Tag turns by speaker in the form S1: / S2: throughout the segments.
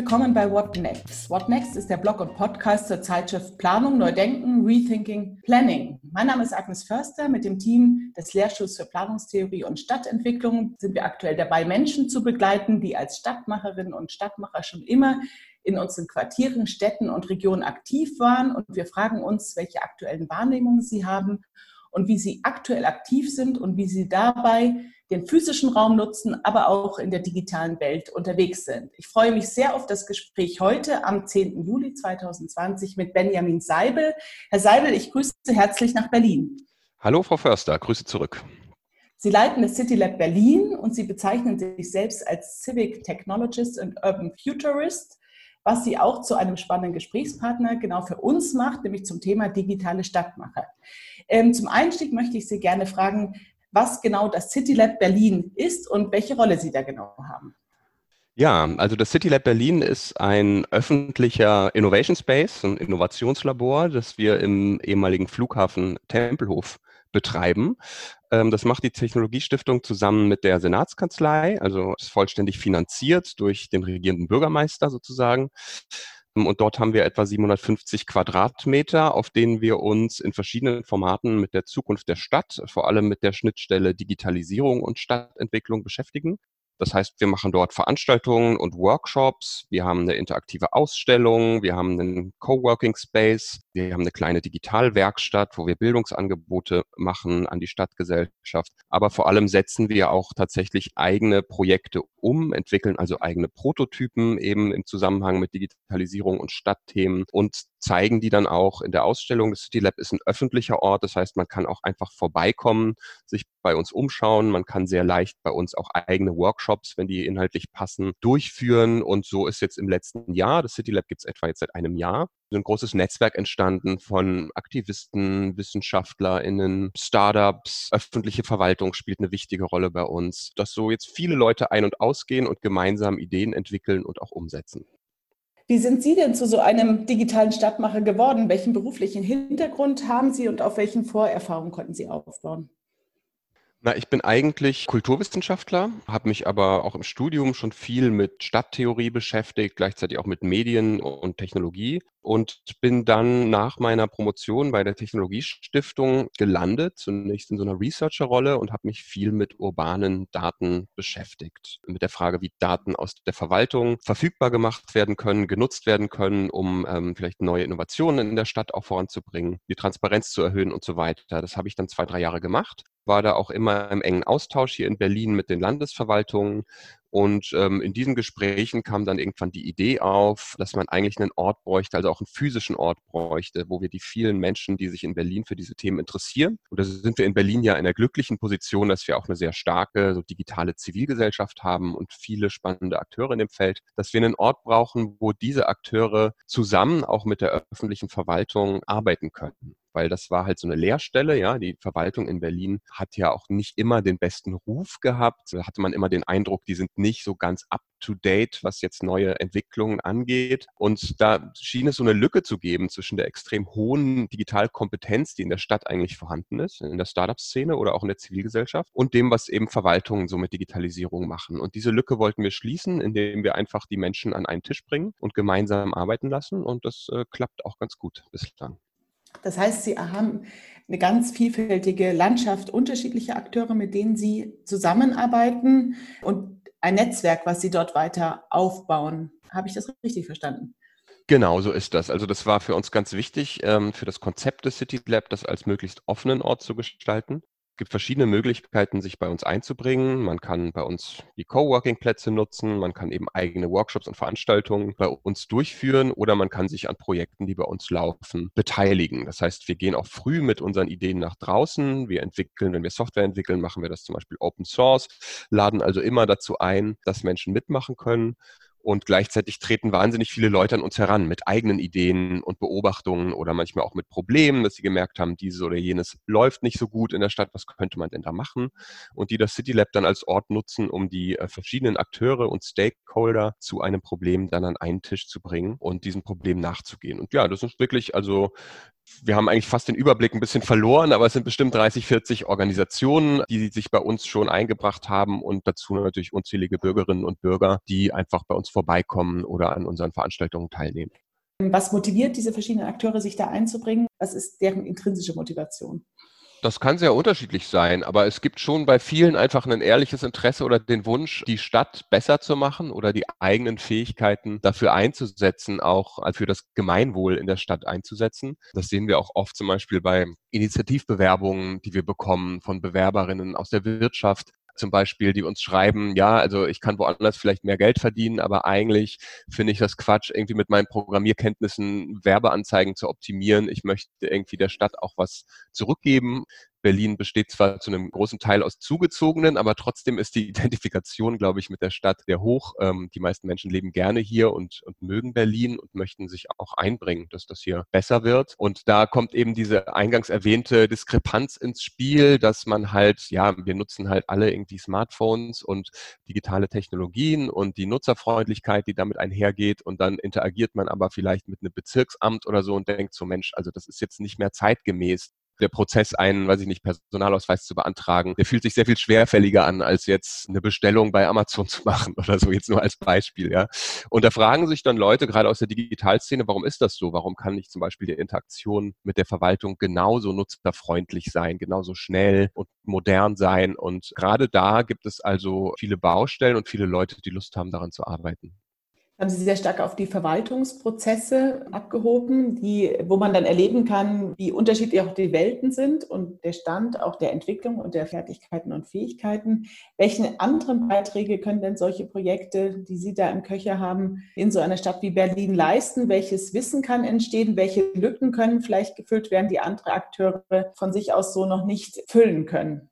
S1: Willkommen bei What Next. What Next ist der Blog und Podcast zur Zeitschrift Planung, Neudenken, Rethinking, Planning. Mein Name ist Agnes Förster. Mit dem Team des Lehrstuhls für Planungstheorie und Stadtentwicklung sind wir aktuell dabei, Menschen zu begleiten, die als Stadtmacherinnen und Stadtmacher schon immer in unseren Quartieren, Städten und Regionen aktiv waren. Und wir fragen uns, welche aktuellen Wahrnehmungen sie haben und wie sie aktuell aktiv sind und wie sie dabei den physischen Raum nutzen, aber auch in der digitalen Welt unterwegs sind. Ich freue mich sehr auf das Gespräch heute am 10. Juli 2020 mit Benjamin Seibel. Herr Seibel, ich grüße Sie herzlich nach Berlin.
S2: Hallo, Frau Förster, Grüße zurück.
S1: Sie leiten das City Lab Berlin und Sie bezeichnen sich selbst als Civic Technologist und Urban Futurist was sie auch zu einem spannenden Gesprächspartner genau für uns macht, nämlich zum Thema digitale Stadtmacher. Ähm, zum Einstieg möchte ich Sie gerne fragen, was genau das City Lab Berlin ist und welche Rolle Sie da genau haben.
S2: Ja, also das City Lab Berlin ist ein öffentlicher Innovation Space, ein Innovationslabor, das wir im ehemaligen Flughafen Tempelhof betreiben. Ähm, das macht die Technologiestiftung zusammen mit der Senatskanzlei, also ist vollständig finanziert durch den regierenden Bürgermeister sozusagen. Und dort haben wir etwa 750 Quadratmeter, auf denen wir uns in verschiedenen Formaten mit der Zukunft der Stadt, vor allem mit der Schnittstelle Digitalisierung und Stadtentwicklung beschäftigen. Das heißt, wir machen dort Veranstaltungen und Workshops. Wir haben eine interaktive Ausstellung. Wir haben einen Coworking Space. Wir haben eine kleine Digitalwerkstatt, wo wir Bildungsangebote machen an die Stadtgesellschaft. Aber vor allem setzen wir auch tatsächlich eigene Projekte um, entwickeln also eigene Prototypen eben im Zusammenhang mit Digitalisierung und Stadtthemen und zeigen die dann auch in der Ausstellung. Das City Lab ist ein öffentlicher Ort, das heißt, man kann auch einfach vorbeikommen, sich bei uns umschauen. Man kann sehr leicht bei uns auch eigene Workshops, wenn die inhaltlich passen, durchführen. Und so ist jetzt im letzten Jahr, das City Lab gibt es etwa jetzt seit einem Jahr, ein großes Netzwerk entstanden von Aktivisten, WissenschaftlerInnen, Startups, öffentliche Verwaltung spielt eine wichtige Rolle bei uns, dass so jetzt viele Leute ein- und ausgehen und gemeinsam Ideen entwickeln und auch umsetzen.
S1: Wie sind Sie denn zu so einem digitalen Stadtmacher geworden? Welchen beruflichen Hintergrund haben Sie und auf welchen Vorerfahrungen konnten Sie aufbauen?
S2: Na, ich bin eigentlich Kulturwissenschaftler, habe mich aber auch im Studium schon viel mit Stadttheorie beschäftigt, gleichzeitig auch mit Medien und Technologie und bin dann nach meiner Promotion bei der Technologiestiftung gelandet, zunächst in so einer Researcher-Rolle und habe mich viel mit urbanen Daten beschäftigt, mit der Frage, wie Daten aus der Verwaltung verfügbar gemacht werden können, genutzt werden können, um ähm, vielleicht neue Innovationen in der Stadt auch voranzubringen, die Transparenz zu erhöhen und so weiter. Das habe ich dann zwei, drei Jahre gemacht war da auch immer im engen Austausch hier in Berlin mit den Landesverwaltungen. Und ähm, in diesen Gesprächen kam dann irgendwann die Idee auf, dass man eigentlich einen Ort bräuchte, also auch einen physischen Ort bräuchte, wo wir die vielen Menschen, die sich in Berlin für diese Themen interessieren. Und da sind wir in Berlin ja in der glücklichen Position, dass wir auch eine sehr starke so digitale Zivilgesellschaft haben und viele spannende Akteure in dem Feld, dass wir einen Ort brauchen, wo diese Akteure zusammen auch mit der öffentlichen Verwaltung arbeiten könnten weil das war halt so eine Lehrstelle, ja. Die Verwaltung in Berlin hat ja auch nicht immer den besten Ruf gehabt. Da hatte man immer den Eindruck, die sind nicht so ganz up to date, was jetzt neue Entwicklungen angeht. Und da schien es so eine Lücke zu geben zwischen der extrem hohen Digitalkompetenz, die in der Stadt eigentlich vorhanden ist, in der Startup-Szene oder auch in der Zivilgesellschaft und dem, was eben Verwaltungen so mit Digitalisierung machen. Und diese Lücke wollten wir schließen, indem wir einfach die Menschen an einen Tisch bringen und gemeinsam arbeiten lassen. Und das äh, klappt auch ganz gut bislang.
S1: Das heißt, Sie haben eine ganz vielfältige Landschaft unterschiedlicher Akteure, mit denen Sie zusammenarbeiten und ein Netzwerk, was Sie dort weiter aufbauen. Habe ich das richtig verstanden?
S2: Genau, so ist das. Also das war für uns ganz wichtig, ähm, für das Konzept des City Lab, das als möglichst offenen Ort zu gestalten gibt verschiedene Möglichkeiten, sich bei uns einzubringen. Man kann bei uns die Coworking-Plätze nutzen, man kann eben eigene Workshops und Veranstaltungen bei uns durchführen oder man kann sich an Projekten, die bei uns laufen, beteiligen. Das heißt, wir gehen auch früh mit unseren Ideen nach draußen. Wir entwickeln, wenn wir Software entwickeln, machen wir das zum Beispiel Open Source, laden also immer dazu ein, dass Menschen mitmachen können. Und gleichzeitig treten wahnsinnig viele Leute an uns heran mit eigenen Ideen und Beobachtungen oder manchmal auch mit Problemen, dass sie gemerkt haben, dieses oder jenes läuft nicht so gut in der Stadt, was könnte man denn da machen? Und die das City Lab dann als Ort nutzen, um die äh, verschiedenen Akteure und Stakeholder zu einem Problem dann an einen Tisch zu bringen und diesem Problem nachzugehen. Und ja, das ist wirklich also wir haben eigentlich fast den Überblick ein bisschen verloren, aber es sind bestimmt 30, 40 Organisationen, die sich bei uns schon eingebracht haben und dazu natürlich unzählige Bürgerinnen und Bürger, die einfach bei uns vorbeikommen oder an unseren Veranstaltungen teilnehmen.
S1: Was motiviert diese verschiedenen Akteure, sich da einzubringen? Was ist deren intrinsische Motivation?
S2: Das kann sehr unterschiedlich sein, aber es gibt schon bei vielen einfach ein ehrliches Interesse oder den Wunsch, die Stadt besser zu machen oder die eigenen Fähigkeiten dafür einzusetzen, auch für das Gemeinwohl in der Stadt einzusetzen. Das sehen wir auch oft zum Beispiel bei Initiativbewerbungen, die wir bekommen von Bewerberinnen aus der Wirtschaft, zum Beispiel, die uns schreiben, ja, also ich kann woanders vielleicht mehr Geld verdienen, aber eigentlich finde ich das Quatsch, irgendwie mit meinen Programmierkenntnissen Werbeanzeigen zu optimieren. Ich möchte irgendwie der Stadt auch was zurückgeben. Berlin besteht zwar zu einem großen Teil aus Zugezogenen, aber trotzdem ist die Identifikation, glaube ich, mit der Stadt sehr hoch. Ähm, die meisten Menschen leben gerne hier und, und mögen Berlin und möchten sich auch einbringen, dass das hier besser wird. Und da kommt eben diese eingangs erwähnte Diskrepanz ins Spiel, dass man halt, ja, wir nutzen halt alle irgendwie Smartphones und digitale Technologien und die Nutzerfreundlichkeit, die damit einhergeht. Und dann interagiert man aber vielleicht mit einem Bezirksamt oder so und denkt so, Mensch, also das ist jetzt nicht mehr zeitgemäß der Prozess, einen, weiß ich nicht, Personalausweis zu beantragen, der fühlt sich sehr viel schwerfälliger an, als jetzt eine Bestellung bei Amazon zu machen oder so, jetzt nur als Beispiel, ja. Und da fragen sich dann Leute, gerade aus der Digitalszene, warum ist das so? Warum kann nicht zum Beispiel die Interaktion mit der Verwaltung genauso nutzerfreundlich sein, genauso schnell und modern sein? Und gerade da gibt es also viele Baustellen und viele Leute, die Lust haben, daran zu arbeiten
S1: haben Sie sehr stark auf die Verwaltungsprozesse abgehoben, die, wo man dann erleben kann, wie unterschiedlich auch die Welten sind und der Stand auch der Entwicklung und der Fertigkeiten und Fähigkeiten. Welche anderen Beiträge können denn solche Projekte, die Sie da im Köcher haben, in so einer Stadt wie Berlin leisten? Welches Wissen kann entstehen? Welche Lücken können vielleicht gefüllt werden, die andere Akteure von sich aus so noch nicht füllen können?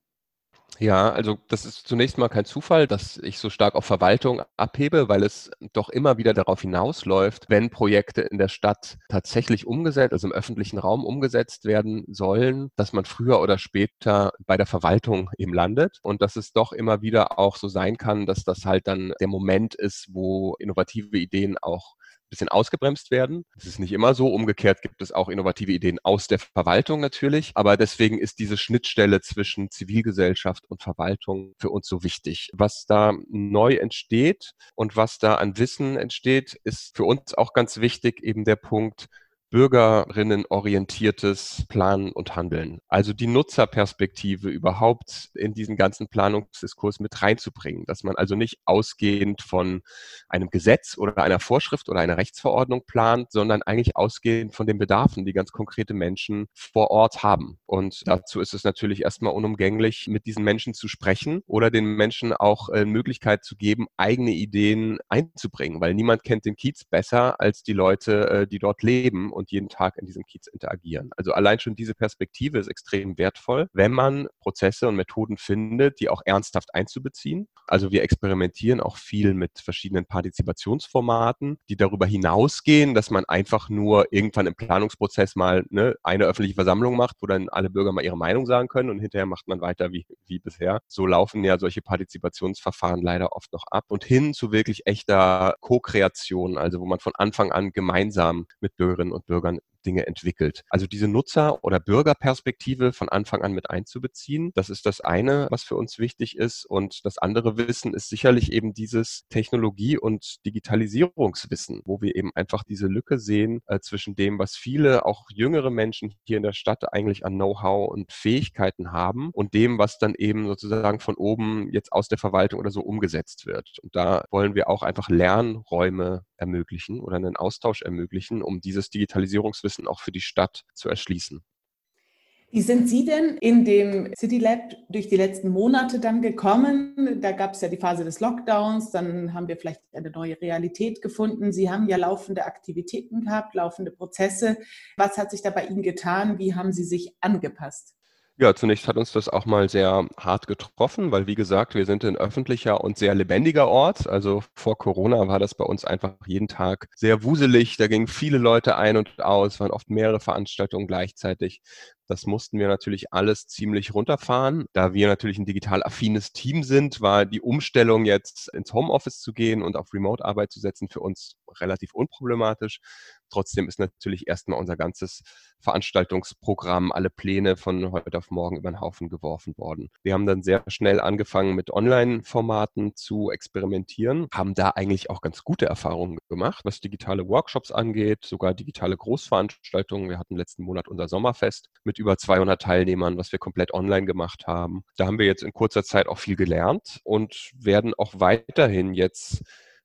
S2: Ja, also das ist zunächst mal kein Zufall, dass ich so stark auf Verwaltung abhebe, weil es doch immer wieder darauf hinausläuft, wenn Projekte in der Stadt tatsächlich umgesetzt, also im öffentlichen Raum umgesetzt werden sollen, dass man früher oder später bei der Verwaltung eben landet. Und dass es doch immer wieder auch so sein kann, dass das halt dann der Moment ist, wo innovative Ideen auch bisschen ausgebremst werden. Das ist nicht immer so. Umgekehrt gibt es auch innovative Ideen aus der Verwaltung natürlich. Aber deswegen ist diese Schnittstelle zwischen Zivilgesellschaft und Verwaltung für uns so wichtig. Was da neu entsteht und was da an Wissen entsteht, ist für uns auch ganz wichtig eben der Punkt, bürgerinnenorientiertes Planen und Handeln. Also die Nutzerperspektive überhaupt in diesen ganzen Planungsdiskurs mit reinzubringen, dass man also nicht ausgehend von einem Gesetz oder einer Vorschrift oder einer Rechtsverordnung plant, sondern eigentlich ausgehend von den Bedarfen, die ganz konkrete Menschen vor Ort haben. Und dazu ist es natürlich erstmal unumgänglich, mit diesen Menschen zu sprechen oder den Menschen auch äh, Möglichkeit zu geben, eigene Ideen einzubringen, weil niemand kennt den Kiez besser als die Leute, äh, die dort leben und jeden Tag in diesem Kiez interagieren. Also allein schon diese Perspektive ist extrem wertvoll, wenn man Prozesse und Methoden findet, die auch ernsthaft einzubeziehen. Also wir experimentieren auch viel mit verschiedenen Partizipationsformaten, die darüber hinausgehen, dass man einfach nur irgendwann im Planungsprozess mal ne, eine öffentliche Versammlung macht, wo dann alle Bürger mal ihre Meinung sagen können und hinterher macht man weiter wie, wie bisher. So laufen ja solche Partizipationsverfahren leider oft noch ab und hin zu wirklich echter Co-Kreation, also wo man von Anfang an gemeinsam mit Bürgerinnen und Bürgern Dinge entwickelt. Also diese Nutzer- oder Bürgerperspektive von Anfang an mit einzubeziehen, das ist das eine, was für uns wichtig ist. Und das andere Wissen ist sicherlich eben dieses Technologie- und Digitalisierungswissen, wo wir eben einfach diese Lücke sehen äh, zwischen dem, was viele, auch jüngere Menschen hier in der Stadt eigentlich an Know-how und Fähigkeiten haben und dem, was dann eben sozusagen von oben jetzt aus der Verwaltung oder so umgesetzt wird. Und da wollen wir auch einfach Lernräume ermöglichen oder einen Austausch ermöglichen, um dieses Digitalisierungswissen auch für die Stadt zu erschließen.
S1: Wie sind Sie denn in dem City Lab durch die letzten Monate dann gekommen? Da gab es ja die Phase des Lockdowns, dann haben wir vielleicht eine neue Realität gefunden. Sie haben ja laufende Aktivitäten gehabt, laufende Prozesse. Was hat sich da bei Ihnen getan? Wie haben Sie sich angepasst?
S2: Ja, zunächst hat uns das auch mal sehr hart getroffen, weil wie gesagt, wir sind ein öffentlicher und sehr lebendiger Ort. Also vor Corona war das bei uns einfach jeden Tag sehr wuselig. Da gingen viele Leute ein und aus, waren oft mehrere Veranstaltungen gleichzeitig. Das mussten wir natürlich alles ziemlich runterfahren. Da wir natürlich ein digital affines Team sind, war die Umstellung jetzt ins Homeoffice zu gehen und auf Remote-Arbeit zu setzen für uns relativ unproblematisch. Trotzdem ist natürlich erstmal unser ganzes Veranstaltungsprogramm, alle Pläne von heute auf morgen über den Haufen geworfen worden. Wir haben dann sehr schnell angefangen mit Online-Formaten zu experimentieren, haben da eigentlich auch ganz gute Erfahrungen gemacht, was digitale Workshops angeht, sogar digitale Großveranstaltungen. Wir hatten letzten Monat unser Sommerfest mit über 200 Teilnehmern, was wir komplett online gemacht haben. Da haben wir jetzt in kurzer Zeit auch viel gelernt und werden auch weiterhin jetzt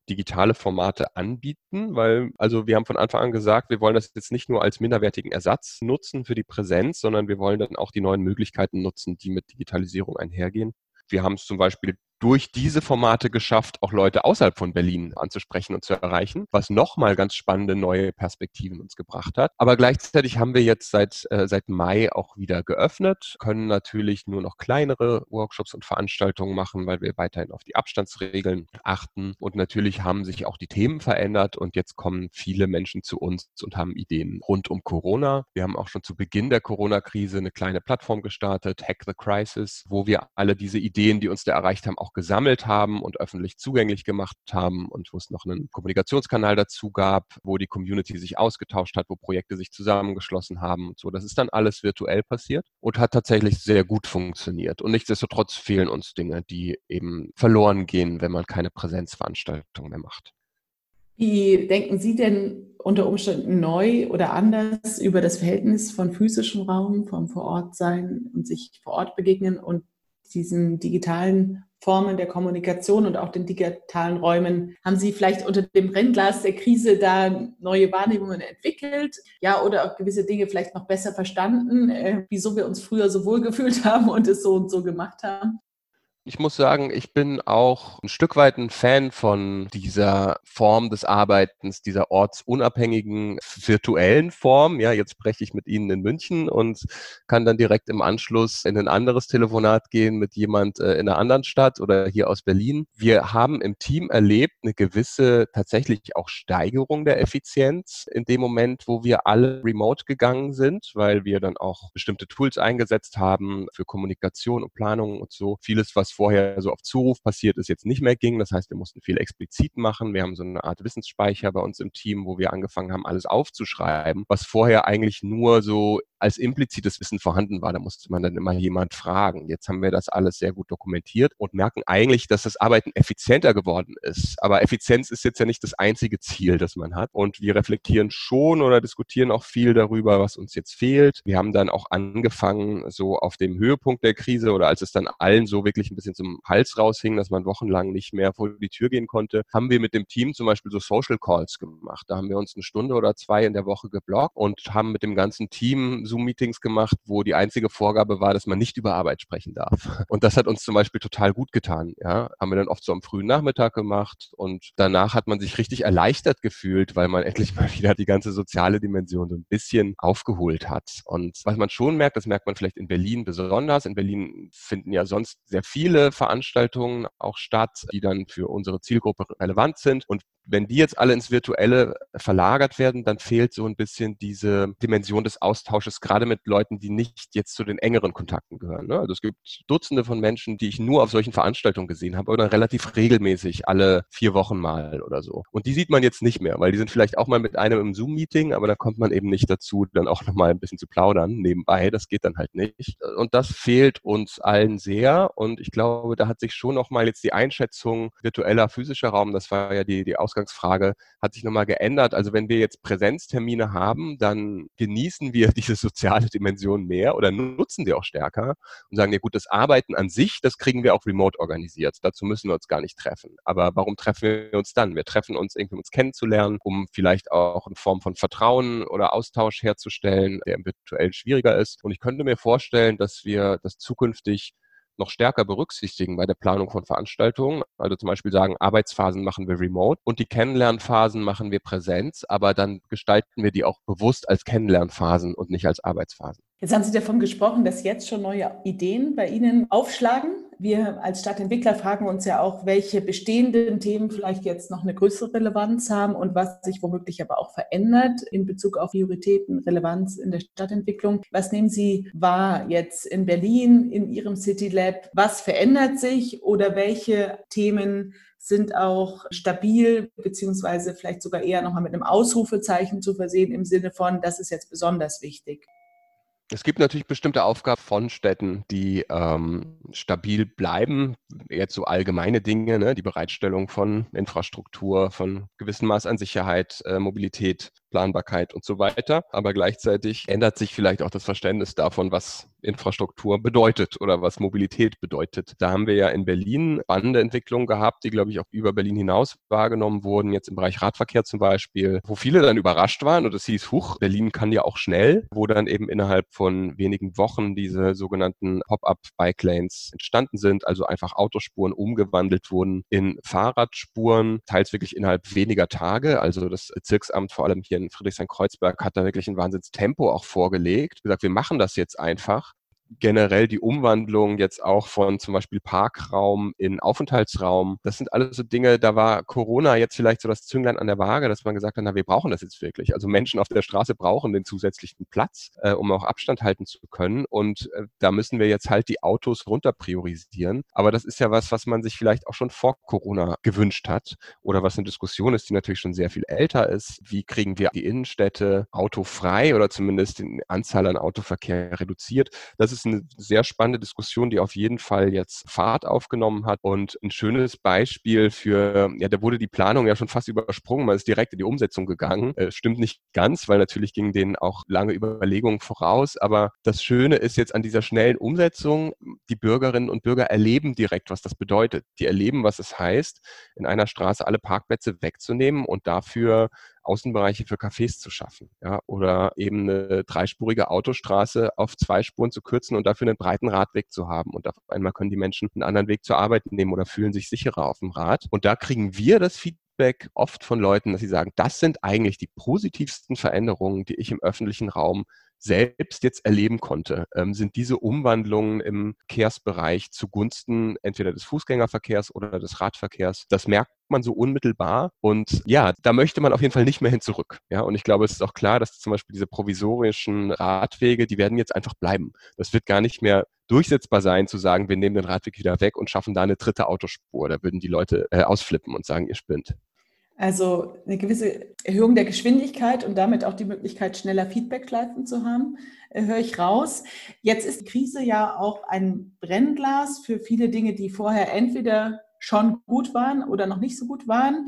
S2: digitale Formate anbieten, weil also wir haben von Anfang an gesagt, wir wollen das jetzt nicht nur als minderwertigen Ersatz nutzen für die Präsenz, sondern wir wollen dann auch die neuen Möglichkeiten nutzen, die mit Digitalisierung einhergehen. Wir haben es zum Beispiel durch diese Formate geschafft, auch Leute außerhalb von Berlin anzusprechen und zu erreichen, was nochmal ganz spannende neue Perspektiven uns gebracht hat. Aber gleichzeitig haben wir jetzt seit, äh, seit Mai auch wieder geöffnet, können natürlich nur noch kleinere Workshops und Veranstaltungen machen, weil wir weiterhin auf die Abstandsregeln achten. Und natürlich haben sich auch die Themen verändert und jetzt kommen viele Menschen zu uns und haben Ideen rund um Corona. Wir haben auch schon zu Beginn der Corona-Krise eine kleine Plattform gestartet, Hack the Crisis, wo wir alle diese Ideen, die uns da erreicht haben, auch gesammelt haben und öffentlich zugänglich gemacht haben und wo es noch einen Kommunikationskanal dazu gab, wo die Community sich ausgetauscht hat, wo Projekte sich zusammengeschlossen haben und so. Das ist dann alles virtuell passiert und hat tatsächlich sehr gut funktioniert. Und nichtsdestotrotz fehlen uns Dinge, die eben verloren gehen, wenn man keine Präsenzveranstaltung mehr macht.
S1: Wie denken Sie denn unter Umständen neu oder anders über das Verhältnis von physischem Raum, vom Vorortsein und sich vor Ort begegnen und diesen digitalen Formen der Kommunikation und auch den digitalen Räumen. Haben Sie vielleicht unter dem Brennglas der Krise da neue Wahrnehmungen entwickelt? Ja, oder auch gewisse Dinge vielleicht noch besser verstanden, äh, wieso wir uns früher so wohl gefühlt haben und es so und so gemacht haben?
S2: Ich muss sagen, ich bin auch ein Stück weit ein Fan von dieser Form des Arbeitens, dieser ortsunabhängigen virtuellen Form. Ja, jetzt spreche ich mit Ihnen in München und kann dann direkt im Anschluss in ein anderes Telefonat gehen mit jemand äh, in einer anderen Stadt oder hier aus Berlin. Wir haben im Team erlebt eine gewisse tatsächlich auch Steigerung der Effizienz in dem Moment, wo wir alle remote gegangen sind, weil wir dann auch bestimmte Tools eingesetzt haben für Kommunikation und Planung und so. Vieles, was vorher so auf Zuruf passiert ist, jetzt nicht mehr ging. Das heißt, wir mussten viel explizit machen. Wir haben so eine Art Wissensspeicher bei uns im Team, wo wir angefangen haben, alles aufzuschreiben, was vorher eigentlich nur so als implizites Wissen vorhanden war. Da musste man dann immer jemand fragen. Jetzt haben wir das alles sehr gut dokumentiert und merken eigentlich, dass das Arbeiten effizienter geworden ist. Aber Effizienz ist jetzt ja nicht das einzige Ziel, das man hat. Und wir reflektieren schon oder diskutieren auch viel darüber, was uns jetzt fehlt. Wir haben dann auch angefangen, so auf dem Höhepunkt der Krise oder als es dann allen so wirklich ein bisschen zum Hals raushing, dass man wochenlang nicht mehr vor die Tür gehen konnte, haben wir mit dem Team zum Beispiel so Social Calls gemacht. Da haben wir uns eine Stunde oder zwei in der Woche geblockt und haben mit dem ganzen Team Zoom-Meetings gemacht, wo die einzige Vorgabe war, dass man nicht über Arbeit sprechen darf. Und das hat uns zum Beispiel total gut getan. Ja, haben wir dann oft so am frühen Nachmittag gemacht und danach hat man sich richtig erleichtert gefühlt, weil man endlich mal wieder die ganze soziale Dimension so ein bisschen aufgeholt hat. Und was man schon merkt, das merkt man vielleicht in Berlin besonders. In Berlin finden ja sonst sehr viele Veranstaltungen auch statt, die dann für unsere Zielgruppe relevant sind. Und wenn die jetzt alle ins Virtuelle verlagert werden, dann fehlt so ein bisschen diese Dimension des Austausches, gerade mit Leuten, die nicht jetzt zu den engeren Kontakten gehören. Ne? Also es gibt Dutzende von Menschen, die ich nur auf solchen Veranstaltungen gesehen habe oder relativ regelmäßig alle vier Wochen mal oder so. Und die sieht man jetzt nicht mehr, weil die sind vielleicht auch mal mit einem im Zoom-Meeting, aber da kommt man eben nicht dazu, dann auch nochmal ein bisschen zu plaudern nebenbei. Das geht dann halt nicht. Und das fehlt uns allen sehr. Und ich glaube, da hat sich schon nochmal jetzt die Einschätzung virtueller, physischer Raum, das war ja die, die Aus Ausgangsfrage hat sich nochmal geändert. Also wenn wir jetzt Präsenztermine haben, dann genießen wir diese soziale Dimension mehr oder nutzen die auch stärker und sagen, ja gut, das Arbeiten an sich, das kriegen wir auch remote organisiert. Dazu müssen wir uns gar nicht treffen. Aber warum treffen wir uns dann? Wir treffen uns irgendwie, um uns kennenzulernen, um vielleicht auch eine Form von Vertrauen oder Austausch herzustellen, der im schwieriger ist. Und ich könnte mir vorstellen, dass wir das zukünftig noch stärker berücksichtigen bei der Planung von Veranstaltungen. Also zum Beispiel sagen, Arbeitsphasen machen wir remote und die Kennenlernphasen machen wir Präsenz, aber dann gestalten wir die auch bewusst als Kennenlernphasen und nicht als Arbeitsphasen.
S1: Jetzt haben Sie davon gesprochen, dass jetzt schon neue Ideen bei Ihnen aufschlagen. Wir als Stadtentwickler fragen uns ja auch, welche bestehenden Themen vielleicht jetzt noch eine größere Relevanz haben und was sich womöglich aber auch verändert in Bezug auf Prioritäten, Relevanz in der Stadtentwicklung. Was nehmen Sie wahr jetzt in Berlin, in Ihrem City Lab? Was verändert sich oder welche Themen sind auch stabil, beziehungsweise vielleicht sogar eher nochmal mit einem Ausrufezeichen zu versehen im Sinne von, das ist jetzt besonders wichtig.
S2: Es gibt natürlich bestimmte Aufgaben von Städten, die ähm, stabil bleiben. Jetzt so allgemeine Dinge, ne? die Bereitstellung von Infrastruktur, von gewissem Maß an Sicherheit, äh, Mobilität, Planbarkeit und so weiter. Aber gleichzeitig ändert sich vielleicht auch das Verständnis davon, was Infrastruktur bedeutet oder was Mobilität bedeutet. Da haben wir ja in Berlin spannende Entwicklungen gehabt, die, glaube ich, auch über Berlin hinaus wahrgenommen wurden, jetzt im Bereich Radverkehr zum Beispiel, wo viele dann überrascht waren und es hieß, huch, Berlin kann ja auch schnell, wo dann eben innerhalb von wenigen Wochen diese sogenannten Pop-up-Bike-Lanes entstanden sind, also einfach Autospuren umgewandelt wurden in Fahrradspuren, teils wirklich innerhalb weniger Tage. Also das Bezirksamt vor allem hier in Friedrichshain-Kreuzberg hat da wirklich ein Wahnsinnstempo auch vorgelegt. Gesagt, wir machen das jetzt einfach generell die Umwandlung jetzt auch von zum Beispiel Parkraum in Aufenthaltsraum. Das sind alles so Dinge, da war Corona jetzt vielleicht so das Zünglein an der Waage, dass man gesagt hat, na, wir brauchen das jetzt wirklich. Also Menschen auf der Straße brauchen den zusätzlichen Platz, äh, um auch Abstand halten zu können. Und äh, da müssen wir jetzt halt die Autos runter priorisieren. Aber das ist ja was, was man sich vielleicht auch schon vor Corona gewünscht hat oder was eine Diskussion ist, die natürlich schon sehr viel älter ist. Wie kriegen wir die Innenstädte autofrei oder zumindest die Anzahl an Autoverkehr reduziert? Das ist ist eine sehr spannende Diskussion, die auf jeden Fall jetzt Fahrt aufgenommen hat und ein schönes Beispiel für, ja, da wurde die Planung ja schon fast übersprungen, man ist direkt in die Umsetzung gegangen. Äh, stimmt nicht ganz, weil natürlich gingen denen auch lange Überlegungen voraus, aber das Schöne ist jetzt an dieser schnellen Umsetzung, die Bürgerinnen und Bürger erleben direkt, was das bedeutet. Die erleben, was es heißt, in einer Straße alle Parkplätze wegzunehmen und dafür Außenbereiche für Cafés zu schaffen. Ja, oder eben eine dreispurige Autostraße auf zwei Spuren zu kürzen und dafür einen breiten Radweg zu haben. Und auf einmal können die Menschen einen anderen Weg zur Arbeit nehmen oder fühlen sich sicherer auf dem Rad. Und da kriegen wir das Feedback oft von Leuten, dass sie sagen, das sind eigentlich die positivsten Veränderungen, die ich im öffentlichen Raum selbst jetzt erleben konnte, ähm, sind diese Umwandlungen im Verkehrsbereich zugunsten entweder des Fußgängerverkehrs oder des Radverkehrs. Das merkt man so unmittelbar. Und ja, da möchte man auf jeden Fall nicht mehr hin zurück. Ja, und ich glaube, es ist auch klar, dass zum Beispiel diese provisorischen Radwege, die werden jetzt einfach bleiben. Das wird gar nicht mehr durchsetzbar sein, zu sagen, wir nehmen den Radweg wieder weg und schaffen da eine dritte Autospur. Da würden die Leute äh, ausflippen und sagen, ihr spinnt.
S1: Also eine gewisse Erhöhung der Geschwindigkeit und damit auch die Möglichkeit, schneller Feedbackleiten zu haben, äh, höre ich raus. Jetzt ist die Krise ja auch ein Brennglas für viele Dinge, die vorher entweder schon gut waren oder noch nicht so gut waren.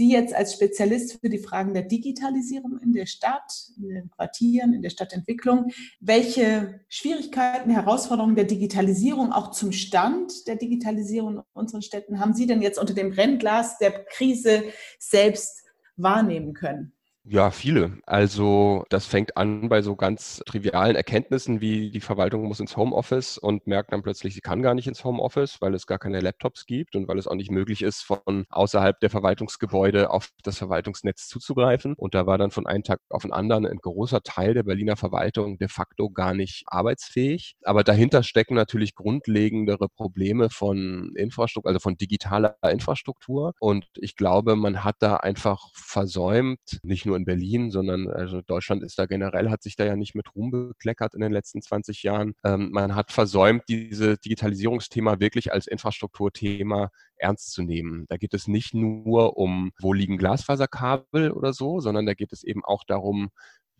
S1: Sie jetzt als Spezialist für die Fragen der Digitalisierung in der Stadt, in den Quartieren, in der Stadtentwicklung, welche Schwierigkeiten, Herausforderungen der Digitalisierung auch zum Stand der Digitalisierung in unseren Städten haben Sie denn jetzt unter dem Brennglas der Krise selbst wahrnehmen können?
S2: Ja, viele. Also das fängt an bei so ganz trivialen Erkenntnissen wie die Verwaltung muss ins Homeoffice und merkt dann plötzlich, sie kann gar nicht ins Homeoffice, weil es gar keine Laptops gibt und weil es auch nicht möglich ist, von außerhalb der Verwaltungsgebäude auf das Verwaltungsnetz zuzugreifen. Und da war dann von einem Tag auf den anderen ein großer Teil der Berliner Verwaltung de facto gar nicht arbeitsfähig. Aber dahinter stecken natürlich grundlegendere Probleme von Infrastruktur, also von digitaler Infrastruktur. Und ich glaube, man hat da einfach versäumt, nicht nur in Berlin, sondern also Deutschland ist da generell, hat sich da ja nicht mit Ruhm bekleckert in den letzten 20 Jahren. Ähm, man hat versäumt, dieses Digitalisierungsthema wirklich als Infrastrukturthema ernst zu nehmen. Da geht es nicht nur um, wo liegen Glasfaserkabel oder so, sondern da geht es eben auch darum,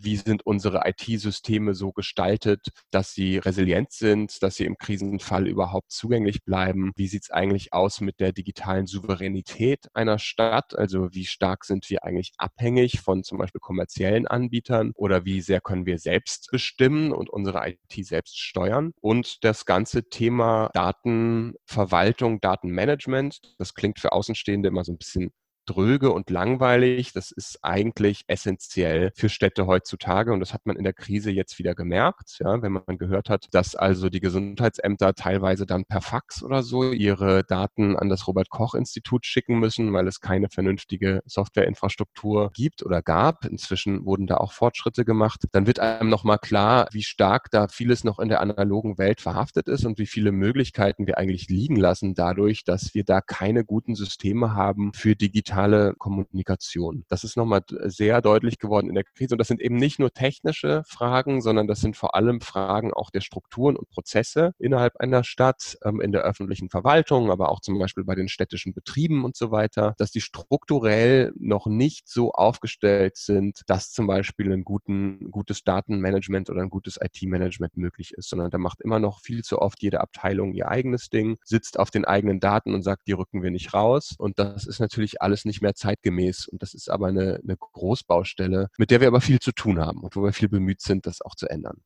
S2: wie sind unsere IT-Systeme so gestaltet, dass sie resilient sind, dass sie im Krisenfall überhaupt zugänglich bleiben? Wie sieht es eigentlich aus mit der digitalen Souveränität einer Stadt? Also wie stark sind wir eigentlich abhängig von zum Beispiel kommerziellen Anbietern oder wie sehr können wir selbst bestimmen und unsere IT selbst steuern? Und das ganze Thema Datenverwaltung, Datenmanagement, das klingt für Außenstehende immer so ein bisschen dröge und langweilig. Das ist eigentlich essentiell für Städte heutzutage und das hat man in der Krise jetzt wieder gemerkt, ja, wenn man gehört hat, dass also die Gesundheitsämter teilweise dann per Fax oder so ihre Daten an das Robert Koch Institut schicken müssen, weil es keine vernünftige Softwareinfrastruktur gibt oder gab. Inzwischen wurden da auch Fortschritte gemacht. Dann wird einem nochmal klar, wie stark da vieles noch in der analogen Welt verhaftet ist und wie viele Möglichkeiten wir eigentlich liegen lassen dadurch, dass wir da keine guten Systeme haben für digitale Kommunikation. Das ist nochmal sehr deutlich geworden in der Krise. Und das sind eben nicht nur technische Fragen, sondern das sind vor allem Fragen auch der Strukturen und Prozesse innerhalb einer Stadt, ähm, in der öffentlichen Verwaltung, aber auch zum Beispiel bei den städtischen Betrieben und so weiter, dass die strukturell noch nicht so aufgestellt sind, dass zum Beispiel ein guten, gutes Datenmanagement oder ein gutes IT-Management möglich ist, sondern da macht immer noch viel zu oft jede Abteilung ihr eigenes Ding, sitzt auf den eigenen Daten und sagt, die rücken wir nicht raus. Und das ist natürlich alles nicht mehr zeitgemäß. Und das ist aber eine, eine Großbaustelle, mit der wir aber viel zu tun haben und wo wir viel bemüht sind, das auch zu ändern.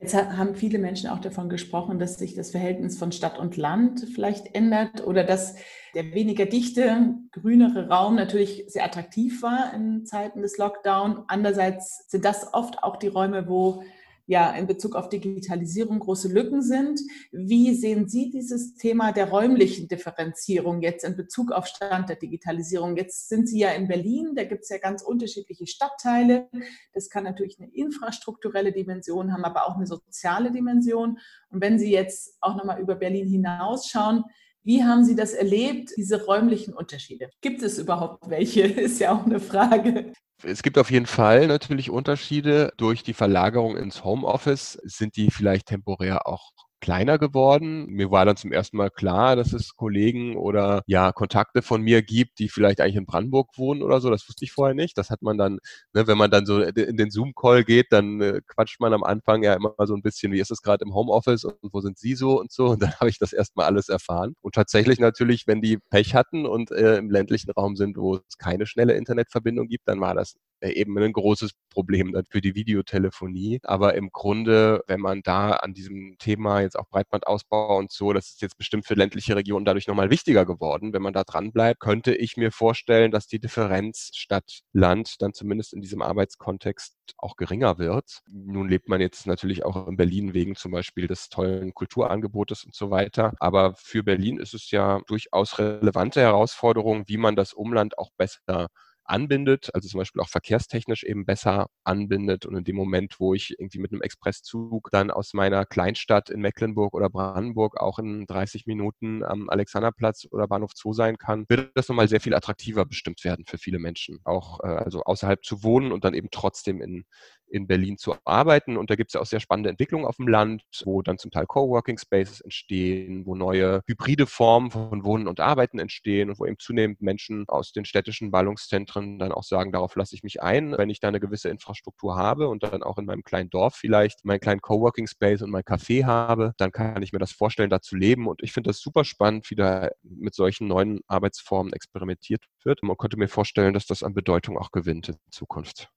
S1: Jetzt haben viele Menschen auch davon gesprochen, dass sich das Verhältnis von Stadt und Land vielleicht ändert oder dass der weniger dichte, grünere Raum natürlich sehr attraktiv war in Zeiten des Lockdown. Andererseits sind das oft auch die Räume, wo ja in Bezug auf Digitalisierung große Lücken sind. Wie sehen Sie dieses Thema der räumlichen Differenzierung jetzt in Bezug auf Stand der Digitalisierung? Jetzt sind Sie ja in Berlin, da gibt es ja ganz unterschiedliche Stadtteile. Das kann natürlich eine infrastrukturelle Dimension haben, aber auch eine soziale Dimension. Und wenn Sie jetzt auch nochmal über Berlin hinausschauen, wie haben Sie das erlebt, diese räumlichen Unterschiede? Gibt es überhaupt welche? Ist ja auch eine Frage.
S2: Es gibt auf jeden Fall natürlich Unterschiede. Durch die Verlagerung ins Homeoffice sind die vielleicht temporär auch kleiner geworden. Mir war dann zum ersten Mal klar, dass es Kollegen oder ja Kontakte von mir gibt, die vielleicht eigentlich in Brandenburg wohnen oder so. Das wusste ich vorher nicht. Das hat man dann, ne, wenn man dann so in den Zoom-Call geht, dann äh, quatscht man am Anfang ja immer so ein bisschen, wie ist es gerade im Homeoffice und wo sind Sie so und so. Und dann habe ich das erstmal alles erfahren. Und tatsächlich natürlich, wenn die Pech hatten und äh, im ländlichen Raum sind, wo es keine schnelle Internetverbindung gibt, dann war das eben ein großes Problem dann für die Videotelefonie. Aber im Grunde, wenn man da an diesem Thema jetzt auch Breitbandausbau und so, das ist jetzt bestimmt für ländliche Regionen dadurch nochmal wichtiger geworden. Wenn man da dran bleibt, könnte ich mir vorstellen, dass die Differenz Stadt-Land dann zumindest in diesem Arbeitskontext auch geringer wird. Nun lebt man jetzt natürlich auch in Berlin wegen zum Beispiel des tollen Kulturangebotes und so weiter. Aber für Berlin ist es ja durchaus relevante Herausforderung, wie man das Umland auch besser anbindet, also zum Beispiel auch verkehrstechnisch eben besser anbindet. Und in dem Moment, wo ich irgendwie mit einem Expresszug dann aus meiner Kleinstadt in Mecklenburg oder Brandenburg auch in 30 Minuten am Alexanderplatz oder Bahnhof Zoo sein kann, wird das nochmal sehr viel attraktiver bestimmt werden für viele Menschen. Auch äh, also außerhalb zu wohnen und dann eben trotzdem in, in Berlin zu arbeiten. Und da gibt es ja auch sehr spannende Entwicklungen auf dem Land, wo dann zum Teil Coworking Spaces entstehen, wo neue hybride Formen von Wohnen und Arbeiten entstehen und wo eben zunehmend Menschen aus den städtischen Ballungszentren dann auch sagen, darauf lasse ich mich ein, wenn ich da eine gewisse Infrastruktur habe und dann auch in meinem kleinen Dorf vielleicht meinen kleinen Coworking Space und mein Café habe, dann kann ich mir das vorstellen, da zu leben. Und ich finde das super spannend, wie da mit solchen neuen Arbeitsformen experimentiert wird. Man könnte mir vorstellen, dass das an Bedeutung auch gewinnt in Zukunft.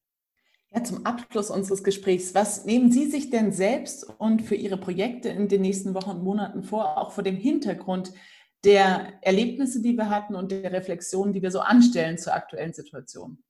S1: Ja, zum Abschluss unseres Gesprächs, was nehmen Sie sich denn selbst und für Ihre Projekte in den nächsten Wochen und Monaten vor, auch vor dem Hintergrund der Erlebnisse, die wir hatten und der Reflexionen, die wir so anstellen zur aktuellen Situation?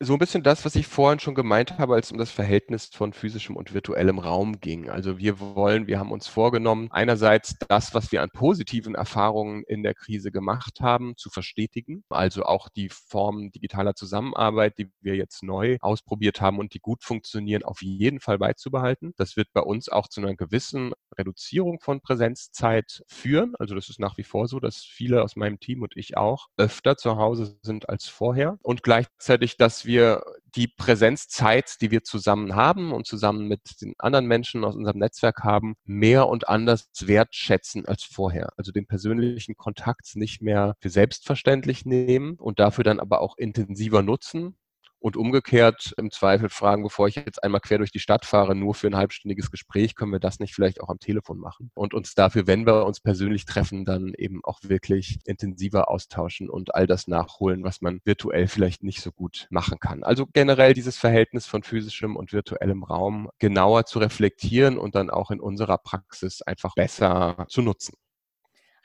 S2: So ein bisschen das, was ich vorhin schon gemeint habe, als es um das Verhältnis von physischem und virtuellem Raum ging. Also wir wollen, wir haben uns vorgenommen, einerseits das, was wir an positiven Erfahrungen in der Krise gemacht haben, zu verstetigen. Also auch die Formen digitaler Zusammenarbeit, die wir jetzt neu ausprobiert haben und die gut funktionieren, auf jeden Fall beizubehalten. Das wird bei uns auch zu einer gewissen Reduzierung von Präsenzzeit führen. Also das ist nach wie vor so, dass viele aus meinem Team und ich auch öfter zu Hause sind als vorher und gleichzeitig, wir die Präsenzzeit, die wir zusammen haben und zusammen mit den anderen Menschen aus unserem Netzwerk haben, mehr und anders wertschätzen als vorher. Also den persönlichen Kontakt nicht mehr für selbstverständlich nehmen und dafür dann aber auch intensiver nutzen und umgekehrt im Zweifel fragen, bevor ich jetzt einmal quer durch die Stadt fahre, nur für ein halbstündiges Gespräch, können wir das nicht vielleicht auch am Telefon machen und uns dafür, wenn wir uns persönlich treffen, dann eben auch wirklich intensiver austauschen und all das nachholen, was man virtuell vielleicht nicht so gut machen kann. Also generell dieses Verhältnis von physischem und virtuellem Raum genauer zu reflektieren und dann auch in unserer Praxis einfach besser zu nutzen.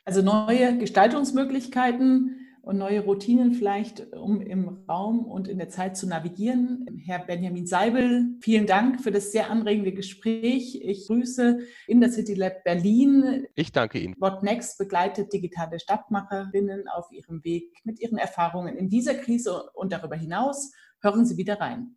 S1: Also neue Gestaltungsmöglichkeiten und neue Routinen vielleicht, um im Raum und in der Zeit zu navigieren. Herr Benjamin Seibel, vielen Dank für das sehr anregende Gespräch. Ich grüße in der City Lab Berlin.
S2: Ich danke Ihnen.
S1: What Next begleitet digitale Stadtmacherinnen auf ihrem Weg mit ihren Erfahrungen in dieser Krise und darüber hinaus. Hören Sie wieder rein.